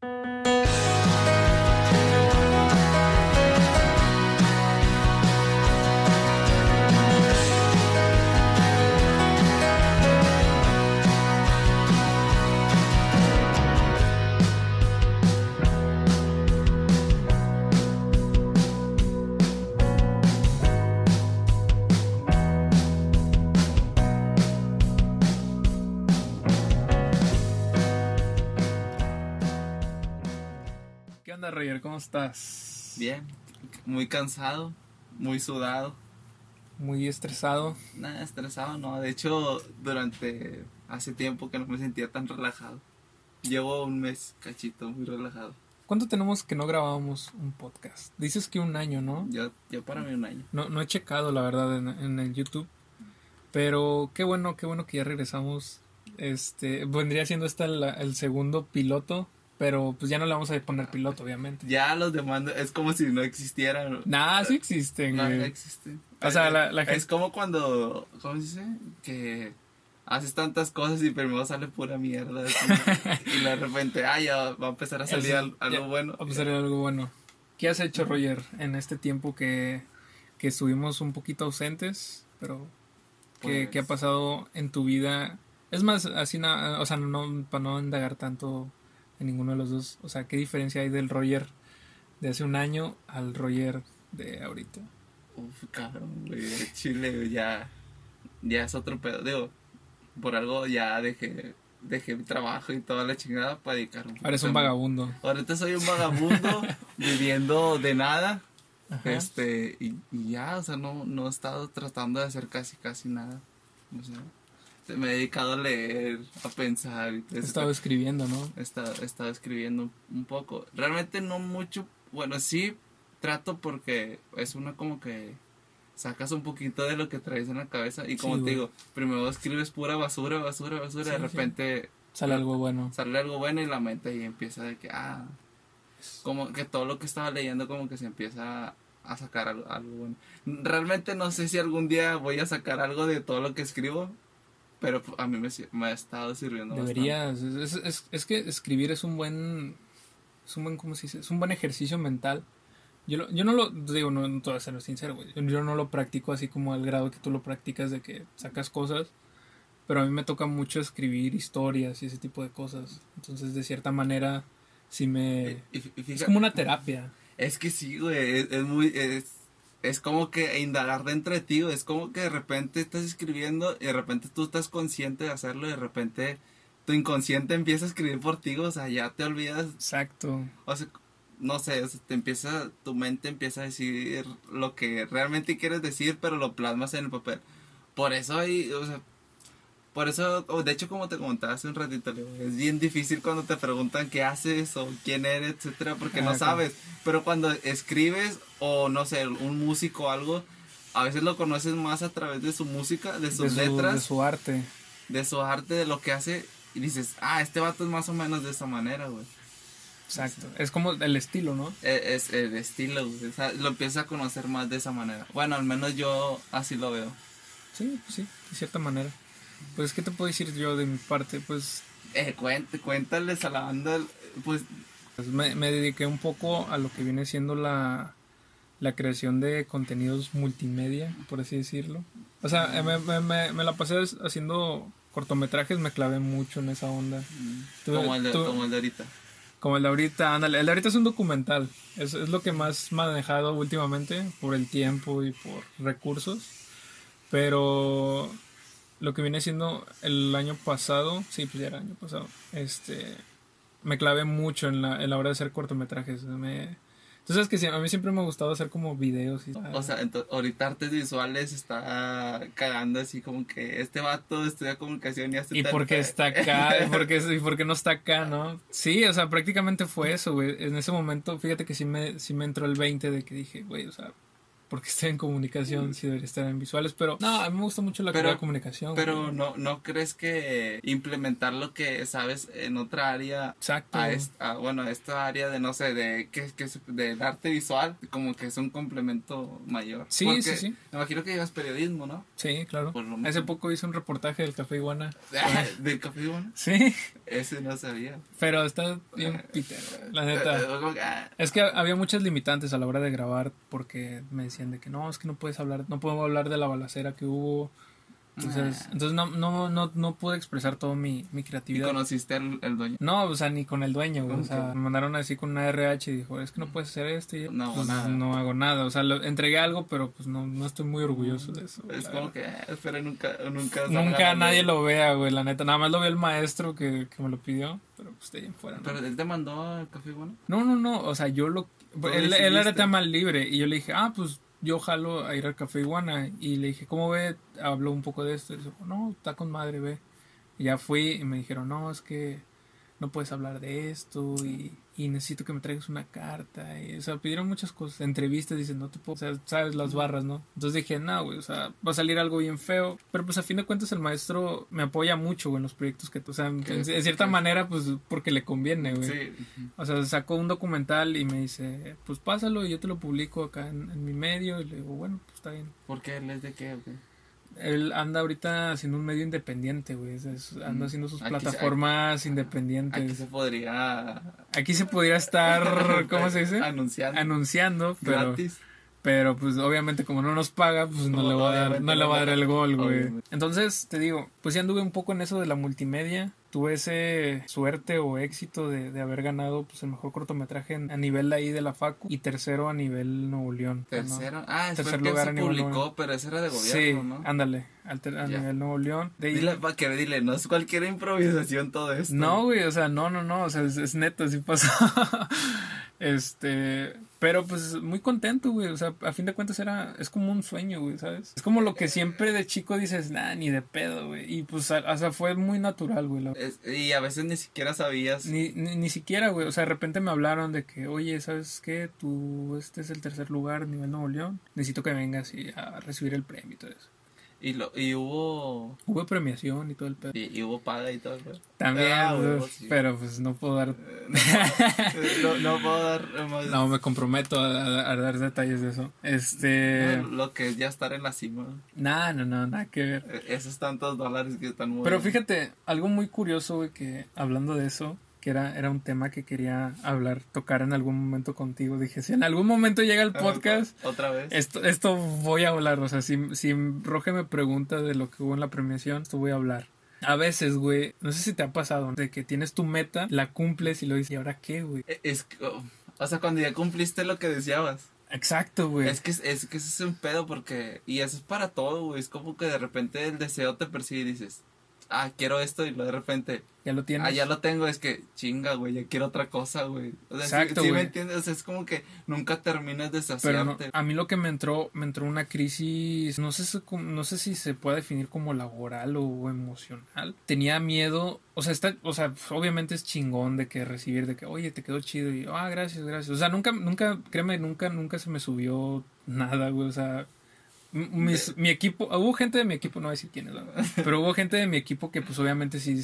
¿Qué onda, Roger? ¿Cómo estás? Bien, muy cansado, muy sudado. Muy estresado. Nada, estresado, no. De hecho, durante hace tiempo que no me sentía tan relajado. Llevo un mes cachito, muy relajado. ¿Cuánto tenemos que no grabábamos un podcast? Dices que un año, ¿no? Yo, yo para mí un año. No, no he checado, la verdad, en, en el YouTube. Pero qué bueno, qué bueno que ya regresamos. Este, vendría siendo este el, el segundo piloto. Pero pues ya no le vamos a poner piloto, obviamente. Ya los demás es como si no existieran. Nah, sí existen, No, güey. no existen. O sea, la- la Es gente- como cuando, ¿cómo se dice? Que haces tantas cosas y primero sale pura mierda. y de repente, ah, ya va a empezar a salir Eso, algo ya, bueno. Vamos a hacer algo bueno. ¿Qué has hecho, Roger, en este tiempo que, que estuvimos un poquito ausentes? Pero, ¿qué, Pues- qué ha pasado en tu vida? Es más, así, na- o sea, no, para no indagar tanto en ninguno de los dos. O sea, ¿qué diferencia hay del Roger de hace un año al Roger de ahorita? Uf, cabrón, güey. Chile, ya. Ya es otro pedo. Digo, por algo ya dejé, dejé mi trabajo y toda la chingada para dedicarme. Ahora es un vagabundo. Ahorita soy un vagabundo viviendo de nada. Ajá. Este, y, y ya, o sea, no, no he estado tratando de hacer casi, casi nada. O sea, me he dedicado a leer, a pensar He estado escribiendo, ¿no? he estado, he estado escribiendo un poco. Realmente no mucho. Bueno, sí trato porque es una como que sacas un poquito de lo que traes en la cabeza y como Sí, te digo, primero escribes pura basura, basura, basura, Sí, de sí. repente Sale algo bueno. sale algo bueno y la mente y empieza de que, ah, como que todo lo que estaba leyendo como que se empieza a sacar algo, algo bueno. Realmente no sé si algún día voy a sacar algo de todo lo que escribo, pero a mí me, me ha estado sirviendo bastante. Deberías. Es, es, es que escribir es un buen. Es un buen, ¿cómo se dice? Es un buen ejercicio mental. Yo, lo- yo no lo. Digo, no, no te voy a ser sincero, güey. Yo, no lo practico así como al grado que tú lo practicas de que sacas cosas. Pero a mí me toca mucho escribir historias y ese tipo de cosas. Entonces, de cierta manera, sí me. Y- y- y Es fíjate- como una terapia. Es que sí, güey, es, es muy, es, es como que indagar dentro de ti, es como que de repente estás escribiendo y de repente tú estás consciente de hacerlo y de repente tu inconsciente empieza a escribir por ti, o sea, ya te olvidas, Exacto. o sea, no sé, o sea, te empieza, tu mente empieza a decir lo que realmente quieres decir, pero lo plasmas en el papel. Por eso hay, o sea, por eso, o de hecho, como te comentaba hace un ratito, es bien difícil cuando te preguntan qué haces o quién eres, etcétera, porque no Ah, sabes. Pero cuando escribes o no sé, un músico o algo, a veces lo conoces más a través de su música, de sus de, su, letras, de su arte. de su arte, de lo que hace, y dices, ah, este vato es más o menos de esa manera, güey. Exacto. Es como el estilo, ¿no? E- Es, el estilo, güey, o sea, lo empiezas a conocer más de esa manera. Bueno, al menos yo así lo veo. Sí, pues sí, de cierta manera. Pues, ¿qué te puedo decir yo de mi parte? Pues Eh, cuént- cuéntales a la banda, pues, Pues me, me dediqué un poco a lo que viene siendo la, la creación de contenidos multimedia, por así decirlo. O sea, eh, me, me- me- la pasé haciendo cortometrajes, me clavé mucho en esa onda. Tú- como, el de, como el de ahorita. Como el de ahorita, ándale, el de ahorita es un documental. Es, es lo que más manejado últimamente por el tiempo y por recursos. Pero lo que viene siendo el año pasado, sí, pues ya era el año pasado, este, me clavé mucho en la, en la hora de hacer cortometrajes. Me, sabes que sí, a mí siempre me ha gustado hacer como videos y O sea, ento- ahorita artes visuales está cagando así como que este vato estudia comunicación y hace ¿Y tal por qué pe- está acá? ¿Y por qué, y por qué no está acá, no? Sí, o sea, prácticamente fue eso, güey. En ese momento, fíjate que sí me, sí me entró el 20 de que dije, güey, o sea, porque estoy en comunicación, sí debería estar en visuales, pero no, a mí me gusta mucho la Pero- de comunicación. Pero no, ¿no crees que implementar lo que sabes en otra área Exacto. a, est- a, bueno, esta área de, no sé, de que, que del arte visual, como que es un complemento mayor? Sí, Porque sí, sí. Me imagino que llevas periodismo, ¿no? Sí, claro. Hace poco hice un reportaje del Café Iguana. Del café, bueno, Sí, ese no sabía. pero está bien Peter, la neta. Eh, como que, ah, Es que había muchas limitantes a la hora de grabar porque me decían de que no, es que no puedes hablar, no puedo hablar de la balacera que hubo. Entonces, Ah. entonces no, no, no, no pude expresar toda mi, mi ¿Y creatividad. conociste al, al dueño? No, o sea, ni con el dueño. O ¿Cómo sea, me mandaron así con una RH y dijo, es que no puedes hacer esto. Y yo, No hago pues, nada. no hago nada. O sea, lo, entregué algo, pero pues no, no estoy muy orgulloso de eso. Es como verdad. que, eh, espero nunca, nunca Nunca nadie lo vea, güey, la neta. Nada más lo vio el maestro que, que me lo pidió, pero pues de ahí en fuera. ¿no? Pero él te mandó al café, bueno. No, no, no, o sea, yo lo... Él, él era tema libre y yo le dije, ah, pues yo jalo a ir al Café Iguana y le dije, ¿cómo ve? Habló un poco de esto y dijo, no, está con madre, ve. Y ya fui y me dijeron, no, es que no puedes hablar de esto y, y necesito que me traigas una carta. Y, o sea, pidieron muchas cosas, entrevistas, dicen, no te puedo, o sea, sabes las barras, ¿no? Entonces dije, no, güey, o sea, va a salir algo bien feo. Pero pues a fin de cuentas el maestro me apoya mucho, güey, en los proyectos que, o sea, en, cierta manera, pues porque le conviene, güey. Sí. O sea, sacó un documental y me dice, pues pásalo y yo te lo publico acá en, en mi medio. Y le digo, bueno, pues está bien. ¿Por qué? ¿Él es de qué? o qué? Él anda ahorita haciendo un medio independiente, güey. anda Mm. haciendo sus Aquí plataformas Aquí independientes. se podría Aquí se podría estar, ¿cómo se dice? Anunciando. Anunciando, pero, Gratis. pero pues obviamente como no nos paga, pues no, No, le va a dar, no le va a dar el gol, güey. Entonces, te digo, pues ya anduve un poco en eso de la multimedia. Tuve ese suerte o éxito de, de haber ganado pues el mejor cortometraje en- a nivel ahí de la Facu y tercero a nivel Nuevo León. ¿no? Tercero. Ah, es Tercer que lugar se a nivel publicó, pero ese era de Sí, gobierno, ¿no? ándale, al ter- a Ya. nivel Nuevo León. De ahí- Dile, pa' que dile, no es cualquier improvisación todo esto. No, güey, o sea, no, no, no, o sea, es, es neto, así pasó. este, pero pues muy contento, güey, o sea, a fin de cuentas era, es como un sueño, güey, ¿sabes? Es como lo que siempre de chico dices, nah, ni de pedo, güey, y pues, a- o sea, fue muy natural, güey, la- Es- y a veces ni siquiera sabías. Ni, ni, ni siquiera, güey, o sea, de repente me hablaron de que, oye, ¿sabes qué? Tú, este es el tercer lugar a nivel Nuevo León, necesito que vengas y a recibir el premio y todo eso. Y, lo, y hubo. Hubo premiación y todo el pedo. Y, y hubo paga y todo, güey. También, Ah, güey, huevo, sí. pero pues no puedo dar No, no puedo dar más. No, me comprometo a, a- a dar detalles de eso. Este. Lo que es ya estar en la cima. Nah, no, no, nada que ver. Eh, Esos tantos dólares que están muy. Pero fíjate, algo muy curioso, güey, que hablando de eso, que era, era un tema que quería hablar, tocar en algún momento contigo. Dije, si en algún momento llega el podcast, Otra vez. esto, esto voy a hablar. O sea, si, si Roge me pregunta de lo que hubo en la premiación, esto voy a hablar. A veces, güey, no sé si te ha pasado, de que tienes tu meta, la cumples y lo dices, ¿y ahora qué, güey? Eh, Es oh, o sea, cuando ya cumpliste lo que deseabas. Exacto, güey. Es que es, es que ese es un pedo porque. Y eso es para todo, güey. Es como que de repente el deseo te persigue y dices. Ah, quiero esto y luego de repente. Ya lo tienes. Ah, ya lo tengo. Es que chinga, güey. Ya quiero otra cosa, güey. O sea, sí- Exacto, sí, me güey. entiendes. O sea, es como que nunca terminas de Pero no, saciarte. a mí lo que me entró, me entró una crisis, no sé, si, no sé si se puede definir como laboral o emocional. Tenía miedo, o sea, está, o sea, obviamente es chingón de que recibir, de que, oye, te quedó chido y, ah, gracias, gracias. O sea, nunca, nunca, créeme, nunca, nunca se me subió nada, güey, o sea, mis- mi equipo, hubo gente de mi equipo, no voy a decir quién es, la verdad, pero hubo gente de mi equipo que pues obviamente sí,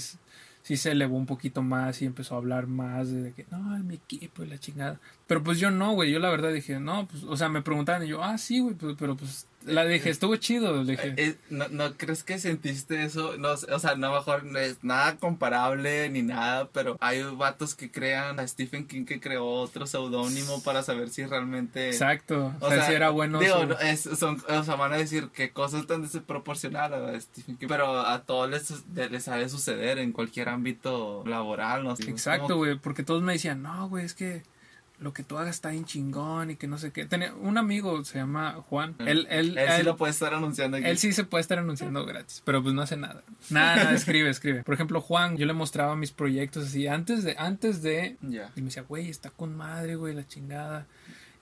sí se elevó un poquito más y empezó a hablar más de que, no, mi equipo y la chingada. Pero pues yo no, güey, yo la verdad dije, no, pues, o sea, me preguntaban y yo, ah, sí, güey, pues, pero pues, la dije, estuvo chido, le dije. Eh, ¿no, ¿No crees que sentiste eso? No, o sea, no mejor no es nada comparable ni nada, pero hay vatos que crean a Stephen King que creó otro seudónimo para saber si realmente... Exacto, o, sea, si era bueno. Digo, su- no, es- son, o sea, van a decir que cosas tan desproporcionadas a Stephen King, pero a todos les, les ha de suceder en cualquier ámbito laboral, ¿no? Exacto, Como- güey, porque todos me decían, no, güey, es que lo que tú hagas está bien chingón y que no sé qué. Tenía un amigo, se llama Juan. Él, él, Él sí lo puede estar anunciando aquí. Él sí se puede estar anunciando gratis, pero pues no hace nada. Nada, nada, escribe, escribe. Por ejemplo, Juan, yo le mostraba mis proyectos así antes de, antes de, y me decía, güey, está con madre, güey, la chingada.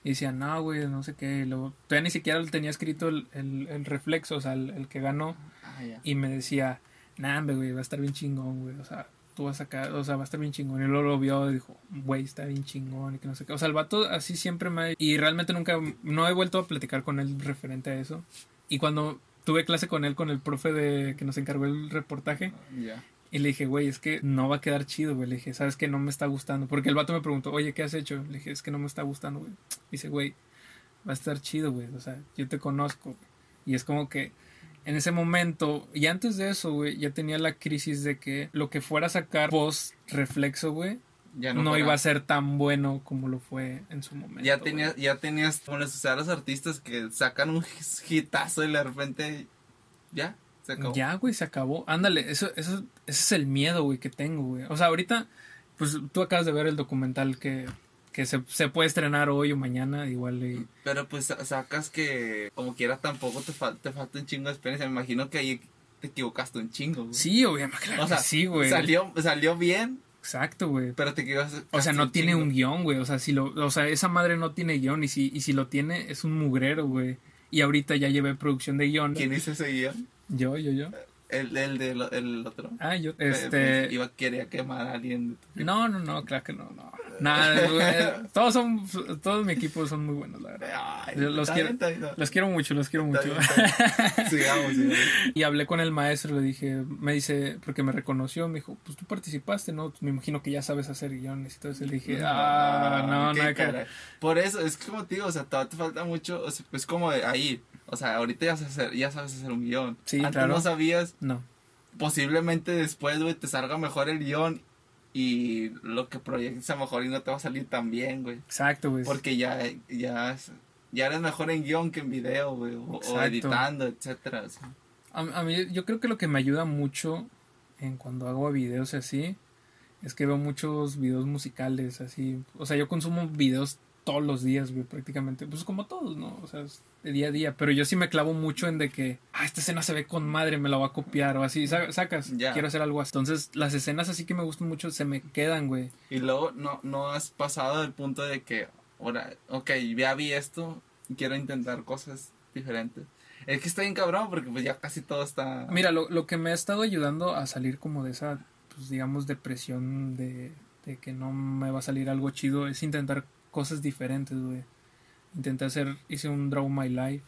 Y decía, no, güey, no sé qué. Luego, todavía ni siquiera tenía escrito el, el, el reflexo, o sea, el, el que ganó. Ah, ya. Y me decía, nah, güey, va a estar bien chingón, güey. O sea, vas a sacar, o sea, va a estar bien chingón. Y luego lo vio y dijo, güey, está bien chingón y que no sé qué. O sea, el vato así siempre me... Y realmente nunca, no he vuelto a platicar con él referente a eso. Y cuando tuve clase con él, con el profe de que nos encargó el reportaje, Ya. y le dije, güey, es que no va a quedar chido, güey. Le dije, ¿sabes que No me está gustando. Porque el vato me preguntó, oye, ¿qué has hecho? Le dije, es que no me está gustando, güey. Dice, güey, va a estar chido, güey. O sea, yo te conozco. güey". Y es como que en ese momento, y antes de eso, güey, ya tenía la crisis de que lo que fuera a sacar post reflexo, güey, Ya no, no, iba a ser tan bueno como lo fue en su momento. Ya tenías, ya tenías, como a los artistas que sacan un hitazo y de repente, ya, se acabó. Ya, güey, se acabó. Ándale, eso, eso, ese es el miedo, güey, que tengo, güey. O sea, ahorita, pues tú acabas de ver el documental que, que se, se puede estrenar hoy o mañana, igual. Y, Pero pues sa- sacas que, como quiera, tampoco te, fal- te falta un chingo de experiencia. Me imagino que ahí te equivocaste un chingo, güey. Sí, obviamente, claro O sea, que sí, güey. Salió, salió bien, Exacto, güey. pero te equivocaste. O sea, no tiene chingo. un guion, güey. O sea, si lo, o sea, esa madre no tiene guion y si, y si lo tiene es un mugrero, güey. Y ahorita ya llevé producción de guion. ¿Quién hizo ese guion? Yo, yo, yo. El, el del el otro. Ah, yo, Eh, pues, este... iba quería quemar a alguien. No, no, no, claro que no, no. Nada. Todos son, todos mi equipo son muy buenos, la verdad. Ay, los quiero- bien, bien, Los quiero mucho, los quiero mucho. bien, está bien. Sigamos, sigamos. Y hablé con el maestro, le dije, me dice, porque me reconoció, me dijo, pues tú participaste, ¿no? Me imagino que ya sabes hacer guiones y todo eso. Le dije, ah, no, qué no, hay que... caray. Por eso, es que como te digo, o sea, todavía te falta mucho, o sea, pues como de ahí. O sea, ahorita ya sabes hacer, ya sabes hacer un guion. Sí, Antes claro. no sabías, No, posiblemente después, güey, te salga mejor el guion y lo que proyectes a lo mejor y no te va a salir tan bien, güey. exacto, güey. Porque ya, ya, ya eres mejor en guion que en video, güey, o, editando, etcétera. A, a mí, yo creo que lo que me ayuda mucho en cuando hago videos así, es que veo muchos videos musicales así. O sea, yo consumo videos todos los días, güey, prácticamente. Pues como todos, ¿no? O sea, es de día a día. Pero yo sí me clavo mucho en de que, ah, esta escena se ve con madre, me la voy a copiar o así. Sa- Sacas, Ya. quiero hacer algo así. Entonces, las escenas así que me gustan mucho se me quedan, güey. Y luego no, no has pasado del punto de que, ahora, ok, ya vi esto quiero intentar cosas diferentes. Es que está bien cabrón porque pues ya casi todo está... Mira, lo, lo que me ha estado ayudando a salir como de esa, pues digamos, depresión de, de que no me va a salir algo chido es intentar cosas diferentes, güey. Intenté hacer, hice un Draw My Life,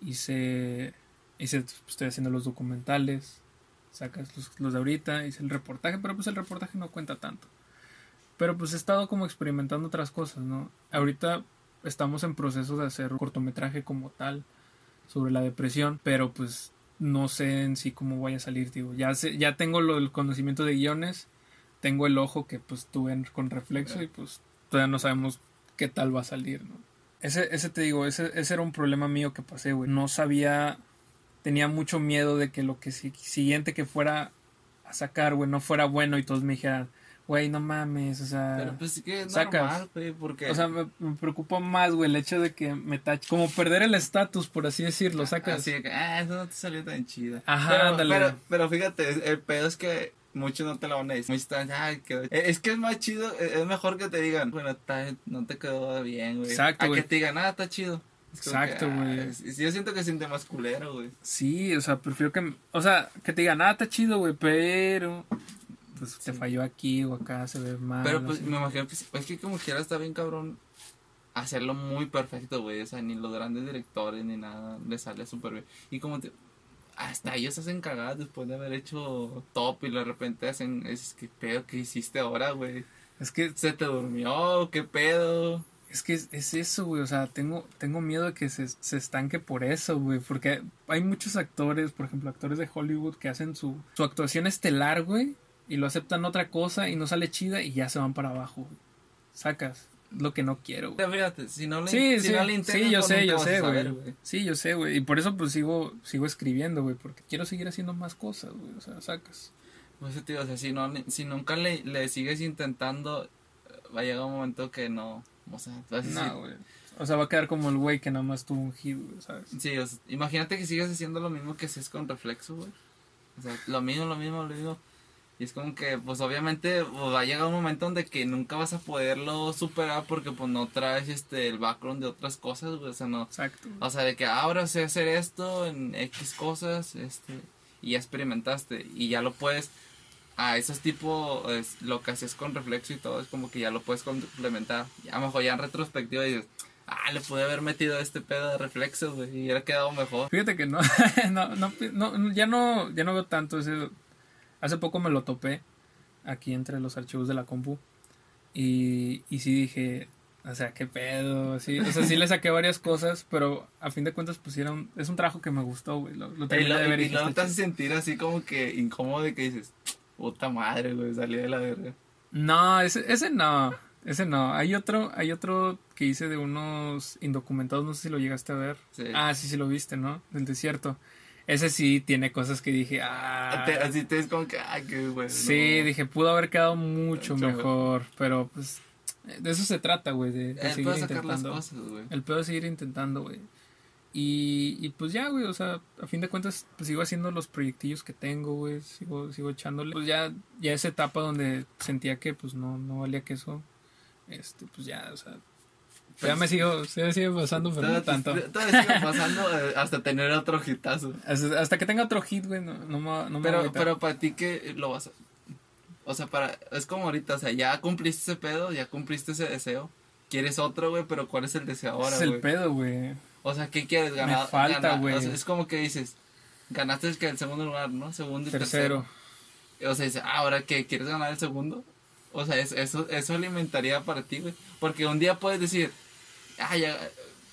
hice, hice, pues, estoy haciendo los documentales, sacas los, de ahorita, hice el reportaje, pero pues el reportaje no cuenta tanto. Pero pues he estado como experimentando otras cosas, ¿no? Ahorita estamos en proceso de hacer un cortometraje como tal sobre la depresión, pero pues no sé en sí cómo vaya a salir, digo. Ya sé, ya tengo lo, el conocimiento de guiones, tengo el ojo que pues tuve con reflexo y pues todavía no sabemos qué tal va a salir, ¿no? Ese, ese te digo, ese, ese era un problema mío que pasé, güey. No sabía, tenía mucho miedo de que lo que si- siguiente que fuera a sacar, güey, no fuera bueno y todos me dijeran, güey, no mames, o sea... Pero pues sí que es sacas. normal, güey, porque... O sea, me, me preocupa más, güey, el hecho de que me tache. Como perder el estatus, por así decirlo, sacas. Así que, ah, eso no te salió tan chida. Ajá, pero, ándale. Pero, pero fíjate, el pedo es que muchos no te lo van a decir. Muchos están, ay, quedó- Eh, Es que es más chido, eh, es mejor que te digan, bueno, está- no te quedó bien, güey. Exacto, A güey. que te digan, ah, está chido. Es Exacto, ah, güey. yo siento que siente más culero, güey. Sí, o sea, prefiero que. O sea, que te digan, ah, está chido, güey, pero. Pues te falló aquí o acá, se ve mal. Pero pues me imagino que es que como quiera está bien cabrón hacerlo muy perfecto, güey. O sea, ni los grandes directores ni nada le sale súper bien. Y como te, hasta ellos hacen cagadas después de haber hecho top y de repente hacen, es que pedo que hiciste ahora, güey. Es que, Se te durmió, qué pedo. es que es, es eso, güey. O sea, tengo, tengo miedo de que se, se estanque por eso, güey. Porque hay muchos actores, por ejemplo, actores de Hollywood que hacen su, su actuación estelar, güey. Y lo aceptan otra cosa y no sale chida y ya se van para abajo. Sacas. Lo que no quiero, güey. Fíjate, si no le, Sí, si sí, no le sí, yo sé, yo sé, güey. Sí, yo sé, güey. Y por eso pues sigo, sigo escribiendo, güey, porque quiero seguir haciendo más cosas, güey. O sea, sacas. Pues eso te digo, o sea, si, no, si nunca le, le sigues intentando, eh, va a llegar un momento que no. O sea, decir, No, güey. O sea, va a quedar como el güey que nada más tuvo un hit, güey, ¿sabes? Sí, o sea, imagínate que sigues haciendo lo mismo que haces con reflexo, güey. O sea, lo mismo, lo mismo, lo mismo. Y es como que, pues obviamente pues, va a llegar un momento donde que nunca vas a poderlo superar porque pues no traes este el background de otras cosas, güey. O sea, no. Exacto. O sea, de que "Ah, ahora sé hacer esto en X cosas, este, y ya experimentaste y ya lo puedes a esos tipos, lo que haces con reflexo y todo, es como que ya lo puedes complementar. Ya mejor ya en retrospectiva dices, ah, le pude haber metido este pedo de reflexo, güey, y hubiera quedado mejor. Fíjate que no, no, no, ya no, ya no veo tanto ese. Hace poco me lo topé aquí entre los archivos de la compu. Y, y sí dije, o sea, qué pedo, sí, o sea, sí le saqué varias cosas, pero a fin de cuentas pusieron, es un trabajo que me gustó, güey, lo, lo y, lo, de ver y, no te hace sentir así como que incómodo de que dices, puta madre, güey, salí de la verga. No, ese, ese no, ese no, hay otro, hay otro que hice de unos indocumentados, no sé si lo llegaste a ver. Sí. Ah, sí, sí lo viste, ¿no? Del desierto. Ese sí tiene cosas que dije, ah. así te es como que, ah, qué bueno. Sí, dije, pudo haber quedado mucho, mejor, pero pues de eso se trata, güey, de, de seguir intentando. Las cosas, güey. El pedo de seguir intentando, güey. Y, y pues ya, güey, o sea, a fin de cuentas, pues sigo haciendo los proyectillos que tengo, güey, sigo, sigo echándole. Pues ya, ya esa etapa donde sentía que pues no, no valía que eso, este, pues ya, o sea, ya me sigo, se me sigue pasando, pero no tanto. Todavía sigo pasando eh, hasta tener otro hitazo. Hasta, que tenga otro hit, güey, no, no, me, no pero, pero para ti, ¿qué lo vas a...? O sea, para, es como ahorita, o sea, ya cumpliste ese pedo, ya cumpliste ese deseo. Quieres otro, güey, pero ¿cuál es el deseo ahora? Es el pedo, güey. O sea, ¿qué quieres ganar? Me falta, güey. O sea, es como que dices, ganaste el, que el segundo lugar, ¿no? Segundo y tercero. O sea, dices, ah, ahora qué, ¿quieres ganar el segundo? O sea, eso, eso alimentaría para ti, güey. Porque un día puedes decir, ah, ya,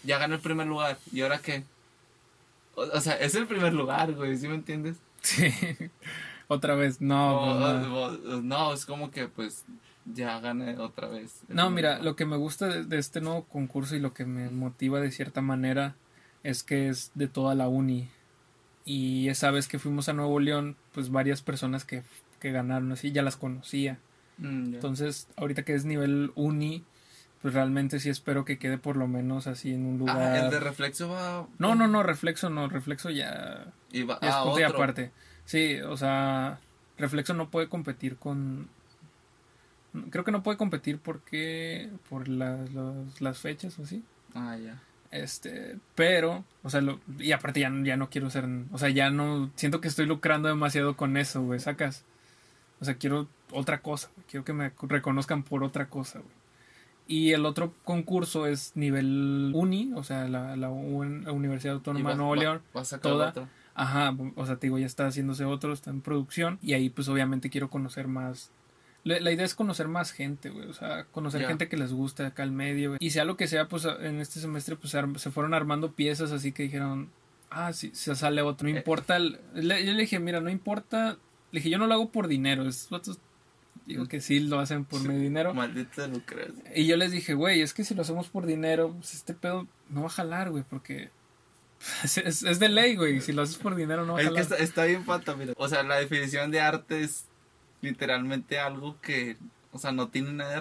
ya gané el primer lugar, ¿y ahora qué? O, o sea, es el primer lugar, güey, ¿sí me entiendes? Sí. otra vez, no. Pues, no, es como que pues ya gané otra vez. No, mira, lo que me gusta de, este nuevo concurso y lo que me motiva de cierta manera es que es de toda la uni. Y esa vez que fuimos a Nuevo León, pues varias personas que, que ganaron así ya las conocía. Mm, Entonces, ahorita que es nivel uni, pues realmente sí espero que quede por lo menos así en un lugar. Ah, el de reflexo va. No, no, no, reflexo no, reflexo ya. Y va, es ah, aparte. Sí, o sea, Reflexo no puede competir con... Creo que no puede competir porque... Por las, las fechas o así. Ah, ya. Este, pero, o sea, lo, y aparte ya, ya no quiero ser, o sea, ya no, siento que estoy lucrando demasiado con eso, güey, sacas. O sea, quiero otra cosa, quiero que me reconozcan por otra cosa, güey. Y el otro concurso es nivel uni, o sea, la, la, Universidad Autónoma de Nuevo León. toda, Ajá, o sea, te digo, ya está haciéndose otro, está en producción y ahí pues obviamente quiero conocer más. La, idea es conocer más gente, güey, o sea, conocer gente que les guste acá al medio, güey. Y sea lo que sea, pues en este semestre pues se fueron armando piezas así que dijeron, ah, sí, se sale otro, no eh. importa. yo le dije, mira, no importa, le dije, yo no lo hago por dinero, es digo que sí lo hacen por mi dinero. Maldita crees. Y yo les dije, güey, es que si lo hacemos por dinero, pues este pedo no va a jalar, güey, porque Es, de ley, güey. Si lo haces por dinero, no Es que está, bien falta, mira. O sea, la definición de arte es literalmente algo que, o sea, no tiene nada de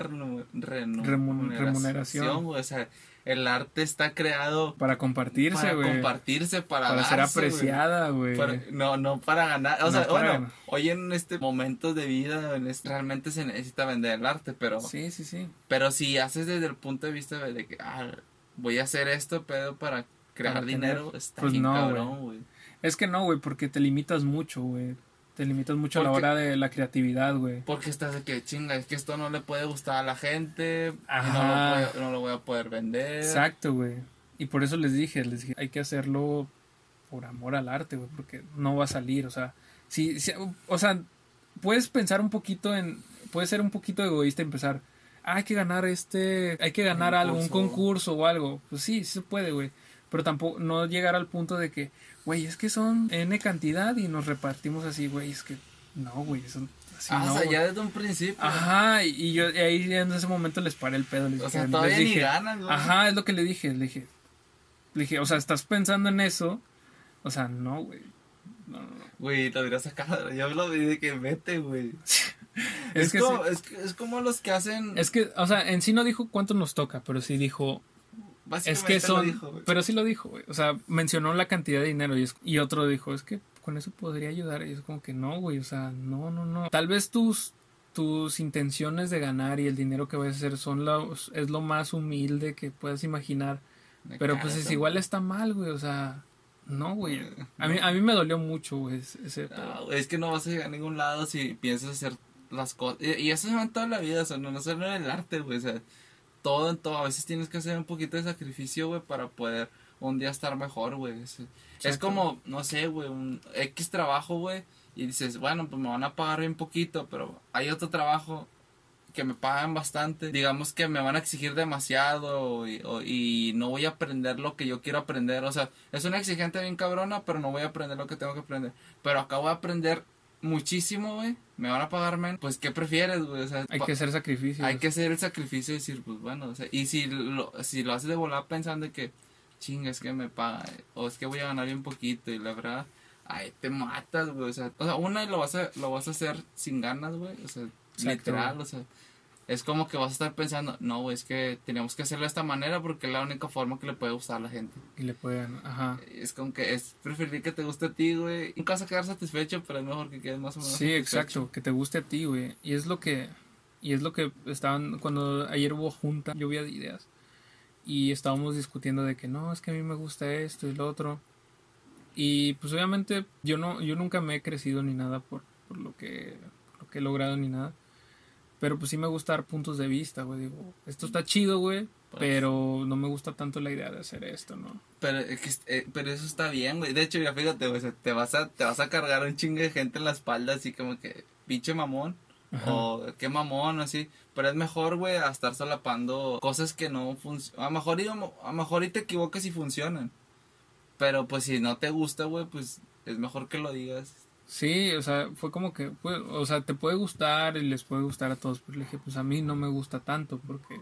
remuneración, O sea, el arte está creado para compartirse, güey. Para compartirse, para, para ser apreciada, güey. No, no para ganar. O sea, bueno, hoy en este momento de vida realmente se necesita vender el arte, pero. Sí, sí, sí. Pero si haces desde el punto de vista de que, ah, voy a hacer esto, pero para crear dinero está pues no, güey. Es que no, güey, porque te limitas mucho, güey. Te limitas mucho a la hora de la creatividad, güey. Porque estás de que chinga, es que esto no le puede gustar a la gente, Ajá. No, lo voy a poder vender. Exacto, güey. Y por eso les dije, les dije, hay que hacerlo por amor al arte, güey, porque no va a salir, o sea, si, o sea, puedes pensar un poquito en, puede ser un poquito egoísta empezar, ah, hay que ganar este, hay que ganar algo, un concurso o algo, pues sí, sí se puede, güey, pero tampoco no llegar al punto de que, güey, es que son N cantidad y nos repartimos así, güey, es que no, güey, son así ah, o sea, ya desde un principio. Ajá, y yo ahí en ese momento les paré el pedo. Les o sea, todavía ni ganan, güey. Ajá, es lo que le dije, le dije, le dije, o sea, estás pensando en eso, o sea, no, güey. No, no, no. Güey, lo dirás acá, yo lo vi de que vete, güey. es, que como, es, es como los que hacen... Es que, o sea, en sí no dijo cuánto nos toca, pero sí dijo, es que son, pero sí lo dijo, güey. O sea, mencionó la cantidad de dinero y, y otro dijo, es que con eso podría ayudar. Y es como que no, güey. O sea, no, no, no. Tal vez tus, tus intenciones de ganar y el dinero que vas a hacer son los, es lo más humilde que puedas imaginar. pero pues es igual está mal, güey. O sea, No, güey. A mí, a mí me dolió mucho, güey, ese no, es que no vas a llegar a ningún lado si piensas hacer las cosas. Y, eso se va en toda la vida, o sea, no, no solo en el arte, güey. O sea, todo en todo. A veces tienes que hacer un poquito de sacrificio, güey, para poder un día estar mejor, güey. Es, como, no sé, güey, un X trabajo, güey. Y dices, bueno, pues me van a pagar un poquito, pero hay otro trabajo que me pagan bastante. Digamos que me van a exigir demasiado y, y, no voy a aprender lo que yo quiero aprender. O sea, es una exigente bien cabrona, pero no voy a aprender lo que tengo que aprender. Pero acá voy a aprender muchísimo, güey, me van a pagar menos, pues ¿qué prefieres, güey? O sea, hay que hacer sacrificio. Hay que hacer el sacrificio y decir, pues bueno, o sea, y si lo, si lo haces de volar pensando que, ching, es que me paga, o es que voy a ganar un poquito, y la verdad, ay, te matas, güey, o sea, o sea, una lo vas a, lo vas a hacer sin ganas, güey, o sea, literal, o sea, es como que vas a estar pensando, no, es que tenemos que hacerlo de esta manera porque es la única forma que le puede gustar a la gente. Y le pueden, ajá. Es como que es preferir que te guste a ti, güey. Nunca vas a quedar satisfecho, pero es mejor que quedes más o menos Sí, exacto, que te guste a ti, güey. Y es lo que, y es lo que estaban, cuando ayer hubo junta, lluvia de ideas. Y estábamos discutiendo de que no, es que a mí me gusta esto y lo otro. Y pues obviamente yo no, yo nunca me he crecido ni nada por, por lo que, por lo que he logrado ni nada pero pues sí me gusta dar puntos de vista, güey. Digo, esto está chido, güey. Pues. pero no me gusta tanto la idea de hacer esto, ¿no? Pero, eh, pero eso está bien, güey. De hecho, ya fíjate, güey, te vas a, te vas a cargar un chingo de gente en la espalda, así como que, pinche mamón. O qué mamón, así. Pero es mejor, güey, a estar solapando cosas que no funcionan. A lo mejor, y, a mejor y te equivocas y funcionan. Pero pues si no te gusta, güey, pues es mejor que lo digas Sí, o sea, fue como que, o sea, te puede gustar y les puede gustar a todos, pero le dije, pues a mí no me gusta tanto porque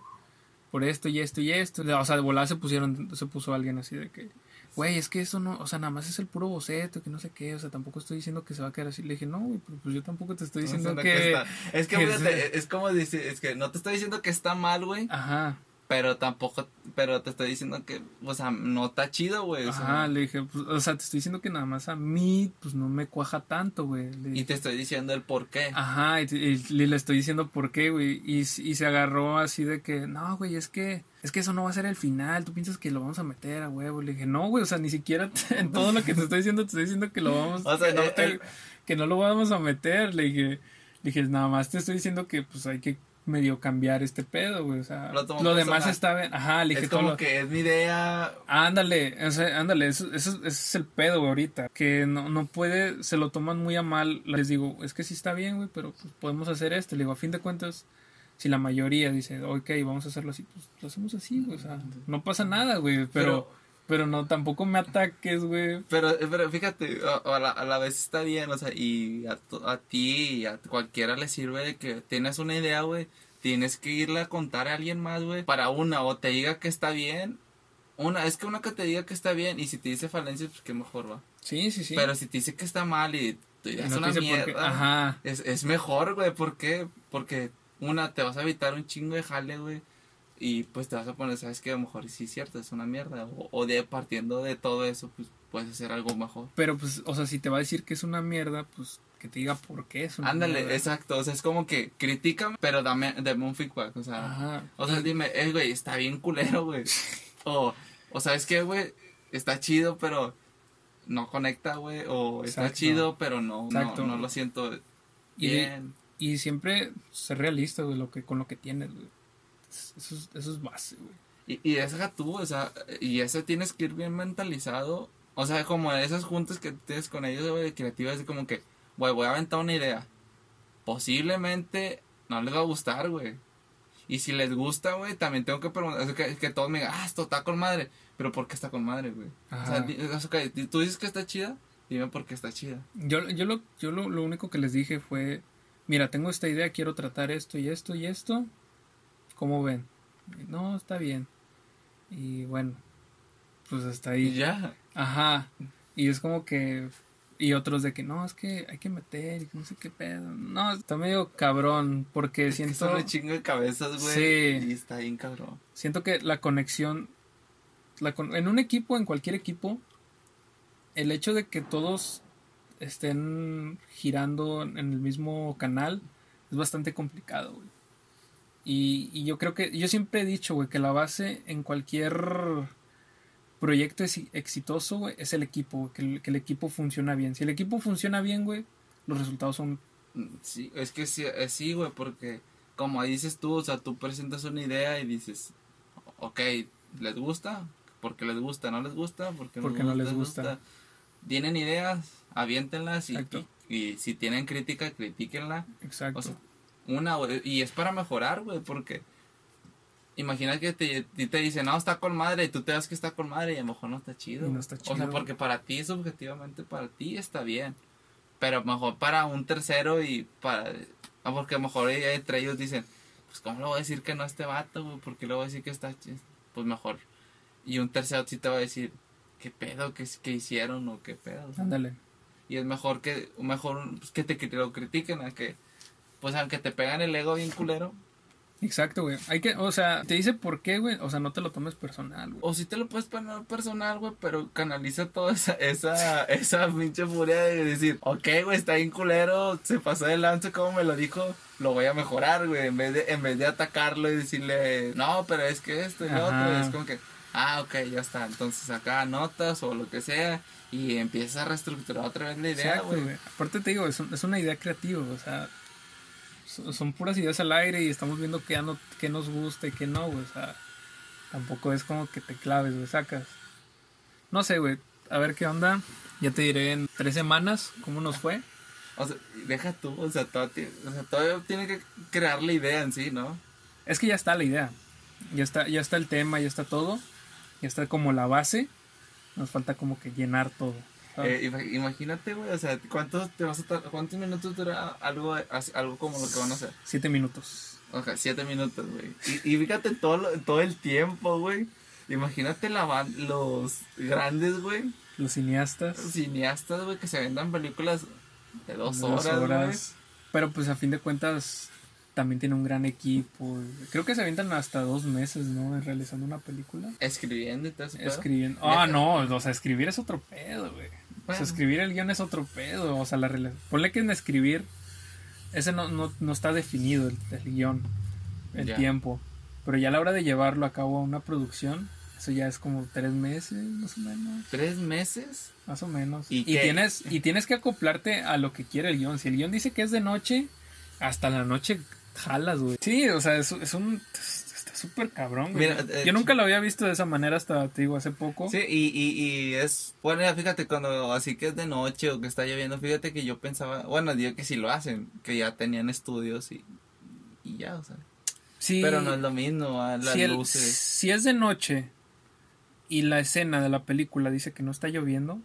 por esto y esto y esto, o sea, de volar se pusieron, se puso alguien así de que, güey, es que eso no, o sea, nada más es el puro boceto, que no sé qué, o sea, tampoco estoy diciendo que se va a quedar así. Le dije, no, güey, pues yo tampoco te estoy diciendo que, Es que, fíjate, es como dice, es que no te estoy diciendo que está mal, güey. Ajá pero tampoco, pero te estoy diciendo que, o sea, no está chido, güey. Ajá, le dije, pues, o sea, te estoy diciendo que nada más a mí, pues no me cuaja tanto, güey. Y te estoy diciendo el por qué. Ajá, y, le estoy diciendo por qué, güey. Y, y se agarró así de que, no, güey, es que, es que eso no va a ser el final, tú piensas que lo vamos a meter a huevo. Le dije, no, güey, o sea, ni siquiera en todo lo que te estoy diciendo, te estoy diciendo que lo vamos, o sea, que, no eh, que no lo vamos a meter. Le dije, le dije, nada más te estoy diciendo que, pues hay que medio cambiar este pedo, güey. O sea, lo, demás está bien. Ajá, le dije es como que es mi idea. Ándale, ándale, eso, eso, ese es el pedo, güey, ahorita. Que no, no puede, se lo toman muy a mal. Les digo, es que sí está bien, güey, pero pues, podemos hacer esto. Le digo, a fin de cuentas, si la mayoría dice, ok, vamos a hacerlo así, pues lo hacemos así, güey. O sea, no pasa nada, güey, pero pero no, tampoco me ataques, güey. Pero, eh, pero fíjate, a, la, vez está bien, o sea, y a, a ti y a cualquiera le sirve de que tienes una idea, güey. Tienes que irle a contar a alguien más, güey. Para una, o te diga que está bien. Una, es que una que te diga que está bien. Y si te dice falencia, pues qué mejor va. Sí, sí, sí. Pero si te dice que está mal y es una mierda. Ajá. Es, es mejor, güey. ¿Por qué? Porque, una, te vas a evitar un chingo de jale, güey y pues te vas a poner, sabes que a lo mejor sí es cierto, es una mierda. O, de partiendo de todo eso, pues puedes hacer algo mejor. Pero pues, o sea, si te va a decir que es una mierda, pues que te diga por qué es una Ándale, exacto. O sea, es como que critícame, pero dame, dame un feedback. O sea, o sea dime, eh, güey, está bien culero, güey. o, o sabes qué, güey, está chido, pero no conecta, güey. O está chido, pero no, no, no, lo siento bien. Y, y siempre ser realista, güey, lo que, con lo que tienes, güey. Eso es, eso es base, güey. Y, y esa tú, o sea, y ese tienes que ir bien mentalizado. O sea, como esas juntas que tienes con ellos, güey, de creativas, es como que, güey, voy a aventar una idea. Posiblemente no les va a gustar, güey. Y si les gusta, güey, también tengo que preguntar, que, que todos me digan, ah, esto está con madre. Pero ¿por qué está con madre, güey? O sea, tú dices que está chida, dime por qué está chida. Yo, yo, lo, yo lo, lo único que les dije fue, mira, tengo esta idea, quiero tratar esto y esto y esto. ¿Cómo ven? No, está bien. Y bueno, pues hasta ahí. ya. Ajá. Y es como que. Y otros de que no, es que hay que meter y no sé qué pedo. No, está medio cabrón porque siento. Que chingo de cabezas, güey. Sí. Y está bien cabrón. Siento que la conexión. La en un equipo, en cualquier equipo, el hecho de que todos estén girando en el mismo canal es bastante complicado, güey. Y, yo creo que, yo siempre he dicho, güey, que la base en cualquier proyecto es exitoso, güey, es el equipo, que, el, que el equipo funciona bien. Si el equipo funciona bien, güey, los resultados son... Sí, es que sí, sí, güey, porque como dices tú, o sea, tú presentas una idea y dices, ok, ¿les gusta? Porque les gusta, ¿no les gusta? Porque, Porque no les gusta. Tienen ideas, aviéntenlas y, y, y si tienen crítica, critíquenla. Exacto. O sea, una, güey, y es para mejorar, güey, porque imagina que te, te dicen, no, está con madre, y tú te das que está con madre y a lo mejor no está chido. No O sea, porque para ti, subjetivamente, para ti está bien. Pero mejor para un tercero y para... ah, Porque a lo mejor entre ellos dicen, pues, ¿cómo le voy a decir que no a este vato, güey? ¿Por qué le voy a decir que está chido? Pues mejor. Y un tercero sí te va a decir, ¿qué pedo? ¿Qué, qué hicieron? ¿O qué pedo? Ándale. y es mejor que mejor pues, que te que lo critiquen a que pues aunque te pegan el ego bien culero Exacto, güey. Hay que, o sea, te dice por qué, güey. O sea, no te lo tomes personal, güey. o si te lo puedes poner personal güey pero canaliza toda esa esa esa pinche furia de decir ok güey está bien culero se pasó de lance como me lo dijo lo voy a mejorar güey en vez de en vez de atacarlo y decirle no pero es que esto y lo otro es como que ah ok ya está entonces acá notas o lo que sea y empiezas a reestructurar otra vez la idea güey. Aparte te digo, es, un- es una idea creativa, o sea, son, puras ideas al aire y estamos viendo qué, no, qué nos gusta y qué no, güey. O sea, tampoco es como que te claves, güey, sacas. No sé, güey. A ver qué onda. Ya te diré en tres semanas cómo nos fue. O sea, deja tú, o sea, todavía, tiene- o sea, todavía tiene que crear la idea en sí, ¿no? Es que ya está la idea. Ya está, ya está el tema, ya está todo. Ya está como la base. Nos falta como que llenar todo. ¿Sabes? Eh, ima- imagínate, güey, o sea, ¿cuántos, te vas a ¿cuántos minutos dura algo, algo como lo que van a hacer? Siete minutos. O sea, siete minutos, güey. Y, y fíjate todo, lo- todo el tiempo, güey. Imagínate la los grandes, güey, Los cineastas. cineastas, güey, que se vendan películas de dos, horas, horas. Pero pues a fin de cuentas también tiene un gran equipo. Creo que se avientan hasta dos meses, ¿no? Realizando una película. Escribiendo y todo pedo. Escribiendo. Ah, no, o sea, escribir es otro pedo, güey. O Bueno. sea, escribir el guion es otro pedo. O sea, la Ponle que en escribir, ese no, no, no está definido el, el guion, el Ya. tiempo. Pero ya a la hora de llevarlo a cabo a una producción, eso ya es como tres meses, más o menos. ¿Tres meses? Más o menos. ¿Y tienes, y tienes que acoplarte a lo que quiere el guion. Si el guion dice que es de noche, hasta la noche jalas, güey. Sí, o sea, es, es un... Está súper cabrón, güey. Mira, eh, Yo nunca lo había visto de esa manera hasta, te digo, hace poco. Sí, y, y, y es, bueno, ya fíjate, cuando así que es de noche o que está lloviendo, fíjate que yo pensaba, bueno, digo que si lo hacen, que ya tenían estudios y, y ya, o sea. Sí, Pero no es lo mismo, a las si, el- luces. si es de noche y la escena de la película dice que no está lloviendo,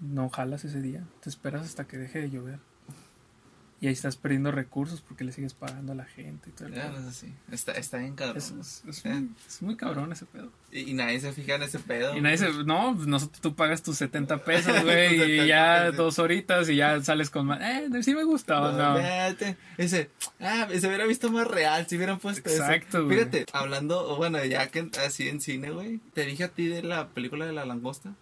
no jalas ese día. Te esperas hasta que deje de llover. Y ahí estás perdiendo recursos porque le sigues pagando a la gente y todo el Ya, no sé, sí. Está, está bien cabrón. Es, es- es Eh. muy, es muy cabrón ese pedo. Y, y nadie se fija en ese pedo. Y nadie dice, no, pues nosotros tú pagas tus 70 pesos, güey, 70 y ya dos horitas y ya sales con más. Eh, sí me gusta, ¿o No, no. vete. Ese, ah, se hubiera visto más real si hubieran puesto eso. Exacto, güey. Fíjate, hablando, bueno, ya que así en cine, güey, te dije a ti de la película de la langosta.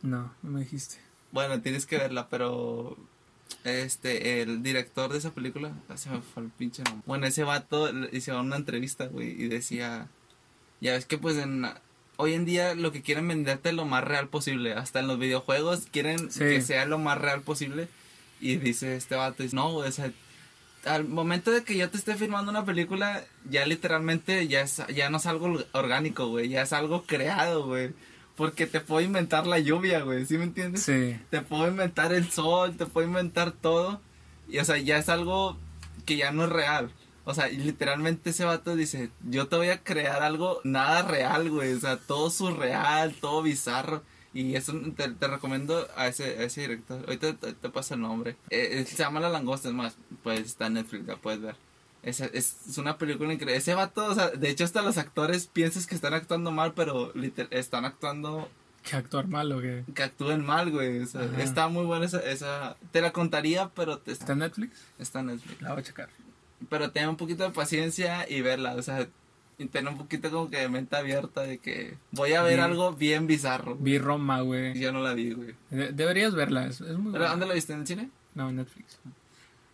No, no me dijiste. Bueno, tienes que verla, pero este, el director de esa película, ah, se me fue el pinche nombre. Bueno, ese vato hizo una entrevista, güey, y decía, ya ves que pues en hoy en día lo que quieren venderte es lo más real posible, hasta en los videojuegos quieren Sí. que sea lo más real posible y dice este vato, dice, no, güey, o sea, al momento de que yo te esté filmando una película, ya literalmente ya es, ya no es algo orgánico, güey, ya es algo creado, güey. Porque te puedo inventar la lluvia, güey, ¿sí me entiendes? Sí. te puedo inventar el sol, te puedo inventar todo. Y o sea, ya es algo que ya no es real. O sea, y literalmente ese vato dice, yo te voy a crear algo nada real, güey. O sea, todo surreal, todo bizarro. Y eso te, te recomiendo a ese, a ese director. Ahorita te, te paso el nombre. Eh, eh, se llama La Langosta, es más, pues está en Netflix, la puedes ver. Es, es, es una película increíble. Ese vato, o sea, de hecho hasta los actores piensas que están actuando mal, pero liter- están actuando Que actuar mal o que. que actúen mal, güey. O sea, está muy buena esa, esa. Te la contaría, pero te, ¿Está en Netflix? está en Netflix. La voy a checar. Pero ten un poquito de paciencia y verla. O sea, y ten un poquito como que de mente abierta de que voy a ver algo bien bizarro. Vi Roma, güey. Yo no la vi, güey. De- deberías verla, es, es muy ¿Pero buena. dónde la viste? ¿En el cine? No, en Netflix.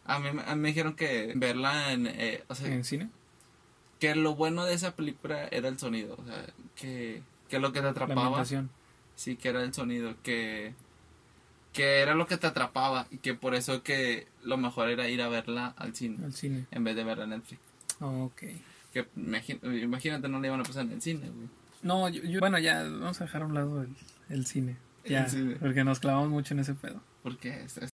A mí, a mí me dijeron que verla en. eh, o sea, ¿En cine? que lo bueno de esa película era el sonido. O sea, que Que lo que te atrapaba. Sí, que era el sonido, que, que era lo que te atrapaba y que por eso que lo mejor era ir a verla al cine Al cine. en vez de verla en Netflix. Ok. Que imagínate, no le iban a pasar en el cine, güey. No, yo, yo- bueno, ya vamos a dejar a un lado el, el cine. Ya, El cine. porque nos clavamos mucho en ese pedo. Porque es- es-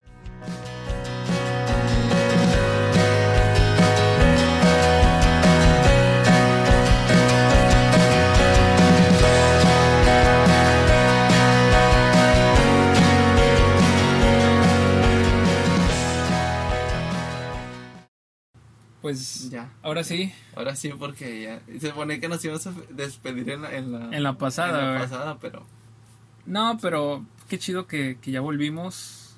Pues ya. ahora sí, Ahora sí, porque ya. Se supone que nos íbamos a despedir en la, en la, en la pasada. en la pasada, pero. No, pero qué chido que, que ya volvimos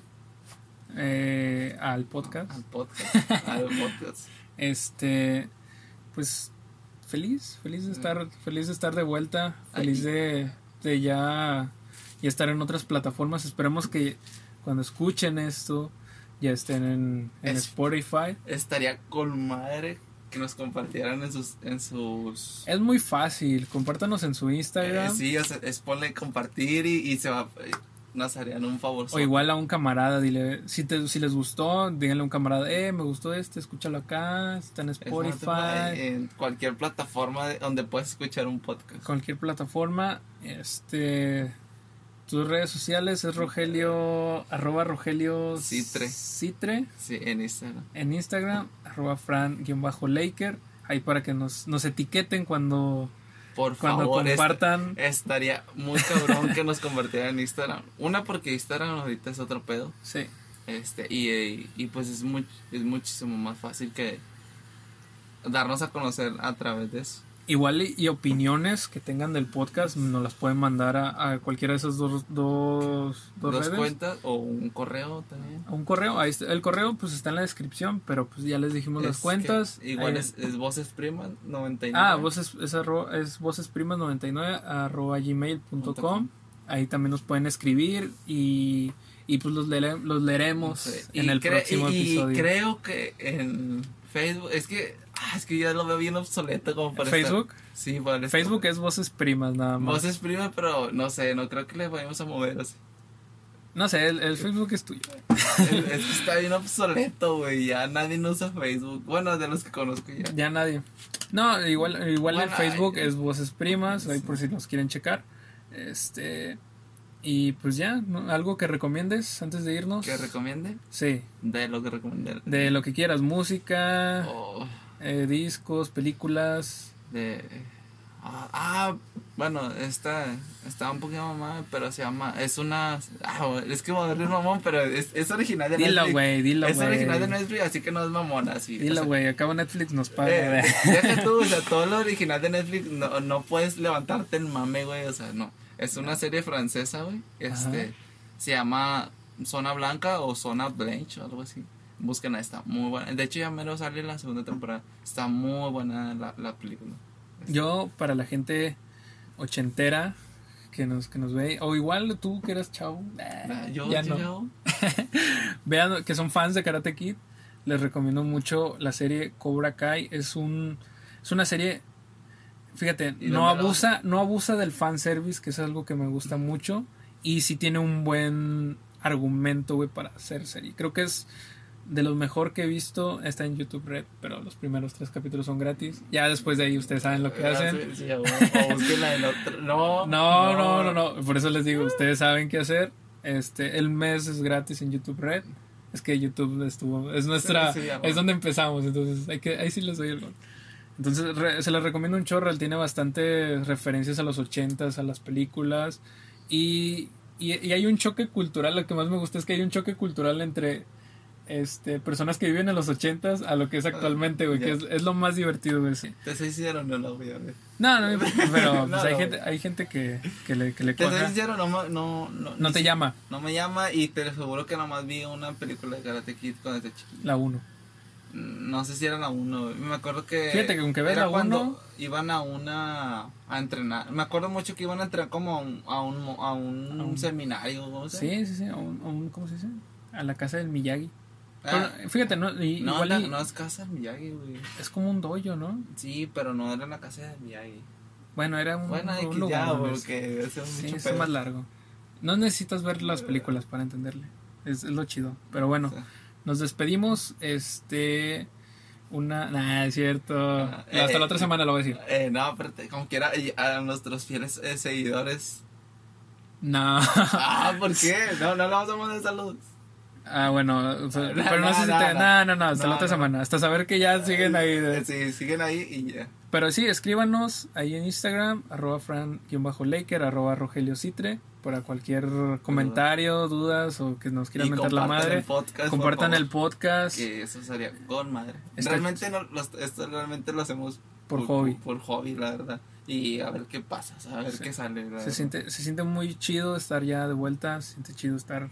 eh, al podcast. Al podcast. al podcast. Este, pues feliz, feliz de estar, feliz de estar de vuelta, feliz de, de ya, ya estar en otras plataformas. Esperemos que cuando escuchen esto ya estén en, en Es- Spotify. Estaría con madre que nos compartieran en sus. En sus Es muy fácil, compártanos en su Instagram Eh, sí, o sea, es ponle compartir y, y se va. eh, Nos harían un favor. o igual a un camarada, dile, si, te, si les gustó, díganle a un camarada, eh, me gustó este, escúchalo acá, está en Spotify. En cualquier plataforma de- donde puedes escuchar un podcast. cualquier plataforma. Este. Tus redes sociales es Rogelio. Arroba Rogelio Citre. Citre. Sí, en Instagram. En Instagram. Arroba Fran-Laker. Ahí para que nos, nos etiqueten cuando, Por cuando favor, esta- compartan. estaría muy cabrón que nos compartieran en Instagram. Una porque Instagram ahorita es otro pedo. Sí. Este, y, y, y pues es, muy, es muchísimo más fácil que darnos a conocer a través de eso. Igual y, y opiniones que tengan del podcast nos las pueden mandar a, a cualquiera de esas dos, dos, dos, Dos redes. cuentas o un correo también. Un correo. Ahí está- el correo pues está en la descripción, pero pues ya les dijimos las cuentas. igual es, es Voces Primas 99. Ah, voces, es, arro- es vocesprimas99 arroba gmail.com. Ahí también nos pueden escribir y, y pues los, leere- los leeremos Sí. en Y el próximo y- y episodio. creo que en Facebook, es que, ah, es que ya lo veo bien obsoleto como para Facebook, estar- sí, para estar- Facebook es voces primas nada más. Voces Primas, pero no sé, no creo que le vayamos a mover así. No sé, el, el Facebook es tuyo. es que está bien obsoleto, güey, ya nadie no usa Facebook. Bueno, de los que conozco ya. Ya nadie. No, igual, igual Bueno, el Facebook ay, es voces primas, ahí sí. por si nos quieren checar. Este y pues ya, algo que recomiendes antes de irnos. ¿Que recomiende? Sí, De lo que recomendé. de lo que quieras, música, Oh, eh, discos, películas. de... Ah, ah, bueno, esta está un poquito mamá, pero se llama. Es una. Ah, es que voy a decir mamón, pero es, es original de Dilo, Netflix. güey, dilo, Es güey. original de Netflix, así que no es mamona, así. o Dilo, sea, güey, acabo Netflix nos paga. eh, deja tú, o sea, todo lo original de Netflix no, no puedes levantarte el mame, güey, o sea, no. Es una serie francesa, güey. Este, Ajá. se llama Zona Blanca o Zona Blanche o algo así. Busquen, está muy buena. De hecho, ya mero sale la segunda temporada. Está muy buena la, la película. Yo, para la gente ochentera que nos, que nos ve, o igual tú que eres chavo, Ah, Yo, ya yo, no. vean que son fans de Karate Kid, les recomiendo mucho la serie Cobra Kai. Es un es una serie, fíjate, ¿Y no abusa, no abusa del fanservice, que es algo que me gusta mucho, y sí tiene un buen argumento, güey, para hacer serie. Creo que es de los mejor que he visto, está en YouTube Red, pero los primeros tres capítulos son gratis. Ya después de ahí ustedes saben lo que Ah, hacen. sí, sí, o, o búsquenla en otro. No, No, no, no, no. Por eso les digo, ustedes saben qué hacer. Este, el mes es gratis en YouTube Red. Es que YouTube estuvo, es nuestra, Sí, es donde empezamos, entonces hay que, ahí sí les doy el gol. Entonces re- se les recomiendo un chorro, él tiene bastantes referencias a los ochentas, a las películas y, y, y hay un choque cultural, lo que más me gusta es que hay un choque cultural entre este, personas que viven en los ochentas a lo que es actualmente, güey, que es, es lo más divertido, güey. Te sincero, no la voy a ver. No, no, pero pues, No, hay, no. gente, hay gente que, que le, que le Te cuaja. sincero, no, no, no, No te si- llama No me llama y te aseguro que nomás vi una película de Karate Kid cuando era chiquito. la 1. No sé si era la 1. Me acuerdo que. Fíjate que aunque era la cuando uno- Iban a una. A entrenar. Me acuerdo mucho que iban a entrenar como a un, a un, a un A un- seminario. ¿cómo se Sí, sí, sí, a un, a un- ¿cómo se dice? A la casa del Miyagi. Ah, Pero, fíjate, no, y- no, igual la- y- no es casa de Miyagi, güey. es como un dojo, ¿no? Sí, pero no era la casa de Miyagi. Bueno, era un, Bueno, un que lugar. ya, porque es Sí, es más largo. No necesitas ver las películas para entenderle. Es, es lo chido. Pero bueno, Sí. nos despedimos. Este. Una. Nah, es cierto. Ah, Hasta eh, la otra semana lo voy a decir. Eh, no, pero te- como quiera, a nuestros fieles eh, seguidores. No. Ah, ¿por qué? No, no le vamos a mandar saludos. Ah, bueno. o sea, pero no, no, sé si no, te. no. No, no, no. Hasta la otra semana. Hasta saber que ya siguen ahí. de- Sí, siguen ahí y ya. Pero sí, escríbanos ahí en Instagram, arroba fran-laker, arroba rogelio citre, para cualquier comentario, dudas o que nos quieran Y mentar la madre. el podcast, compartan por el podcast Que eso sería con madre. Está- realmente, no, los- esto realmente lo hacemos por hobby. Por, hobby, la verdad. Y a ver qué pasa, a ver Sí. qué sale. Se siente, se siente muy chido estar ya de vuelta, se siente chido estar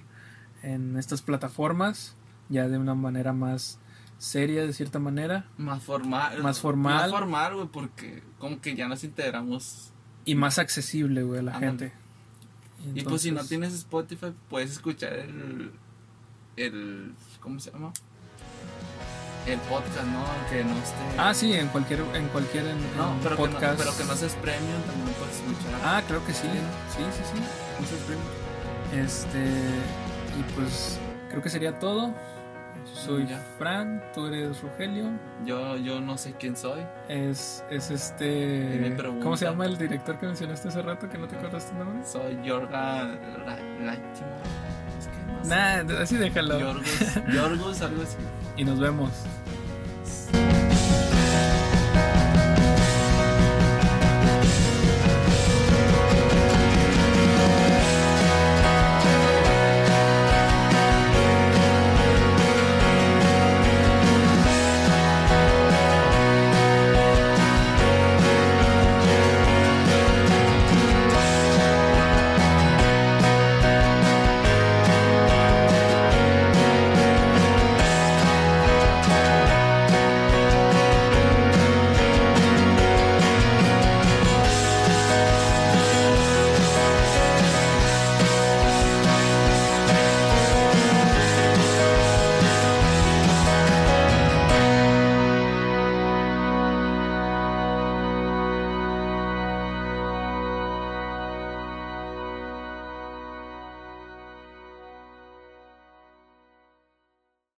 en estas plataformas, ya de una manera más seria, de cierta manera, Más formal. Más formal. Más formal, güey, porque como que ya nos integramos. y más accesible, güey, a la Ándale. gente. Y pues si no tienes Spotify, puedes escuchar el. el ¿Cómo se llama? El podcast, ¿no? Aunque no esté. Ah, sí, en cualquier, en cualquier en, No, en pero, que no, podcast. pero que no seas premium, también puedes escuchar. Ah, creo que sí, sí, sí, sí. no seas premium. Este, y pues creo que sería todo. Soy Ya. Fran, tú eres Rogelio. Yo, yo no sé quién soy. Es, es este. ¿Cómo se llama el director que mencionaste hace rato que no te acuerdas tu nombre? Soy Yorga La- Lachimo. Es que no sé. Nah, así déjalo. Yorgos, Yorgos, algo así. Y nos vemos.